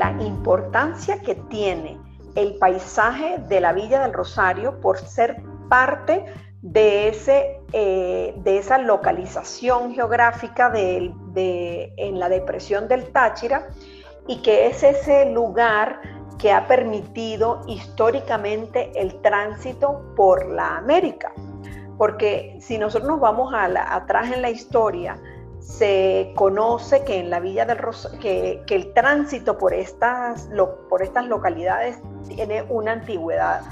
la importancia que tiene el paisaje de la Villa del Rosario por ser parte de, ese, eh, de esa localización geográfica de, en la depresión del Táchira y que es ese lugar que ha permitido históricamente el tránsito por la América. Porque si nosotros nos vamos atrás en la historia, se conoce que en la Villa del Rosario, que, el tránsito por estas, por estas localidades tiene una antigüedad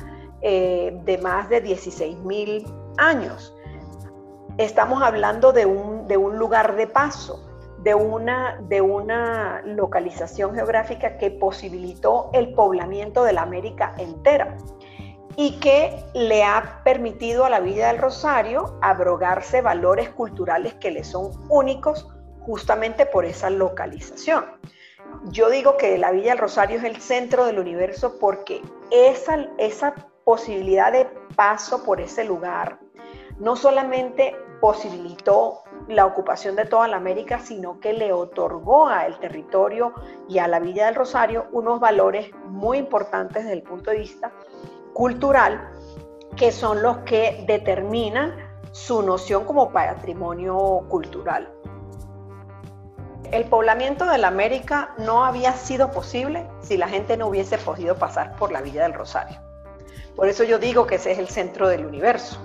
eh, de más de 16 mil años. Estamos hablando de un, de un lugar de paso, de una, de una localización geográfica que posibilitó el poblamiento de la América entera y que le ha permitido a la Villa del Rosario abrogarse valores culturales que le son únicos justamente por esa localización. Yo digo que la Villa del Rosario es el centro del universo porque esa, esa posibilidad de paso por ese lugar no solamente posibilitó la ocupación de toda la América, sino que le otorgó al territorio y a la Villa del Rosario unos valores muy importantes desde el punto de vista cultural, que son los que determinan su noción como patrimonio cultural. El poblamiento de la América no había sido posible si la gente no hubiese podido pasar por la Villa del Rosario. Por eso yo digo que ese es el centro del universo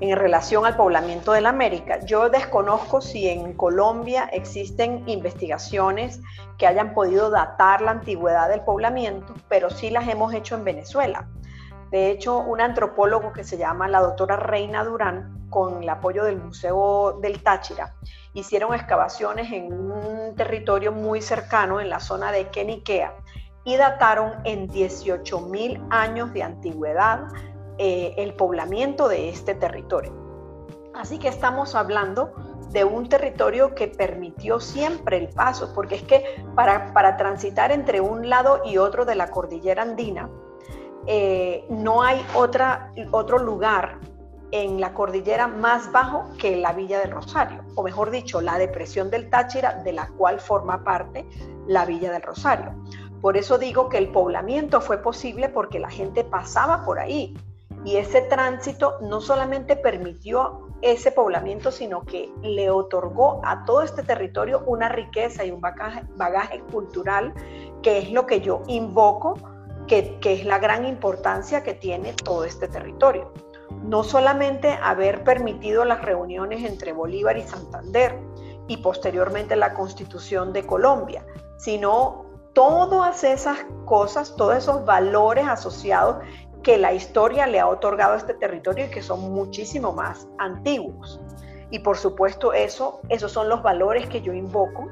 en relación al poblamiento de la América. Yo desconozco si en Colombia existen investigaciones que hayan podido datar la antigüedad del poblamiento, pero sí las hemos hecho en Venezuela. De hecho, un antropólogo que se llama la doctora Reina Durán, con el apoyo del Museo del Táchira, hicieron excavaciones en un territorio muy cercano, en la zona de Queniquea, y dataron en 18.000 años de antigüedad eh, el poblamiento de este territorio. Así que estamos hablando de un territorio que permitió siempre el paso, porque es que para, para transitar entre un lado y otro de la cordillera andina, eh, no hay otra, otro lugar en la cordillera más bajo que la Villa del Rosario, o mejor dicho, la depresión del Táchira, de la cual forma parte la Villa del Rosario. Por eso digo que el poblamiento fue posible porque la gente pasaba por ahí, y ese tránsito no solamente permitió ese poblamiento, sino que le otorgó a todo este territorio una riqueza y un bagaje, cultural, que es lo que yo invoco, que, es la gran importancia que tiene todo este territorio. No solamente haber permitido las reuniones entre Bolívar y Santander y posteriormente la constitución de Colombia, sino todas esas cosas, todos esos valores asociados que la historia le ha otorgado a este territorio y que son muchísimo más antiguos. Y por supuesto eso, esos son los valores que yo invoco,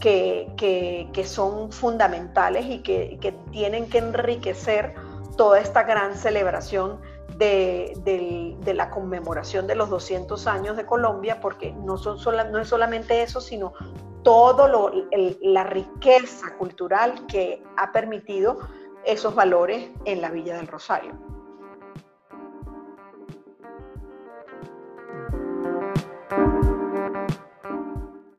que, son fundamentales y que, tienen que enriquecer toda esta gran celebración de, la conmemoración de los 200 años de Colombia, porque no, son no es solamente eso, sino toda la riqueza cultural que ha permitido esos valores en la Villa del Rosario.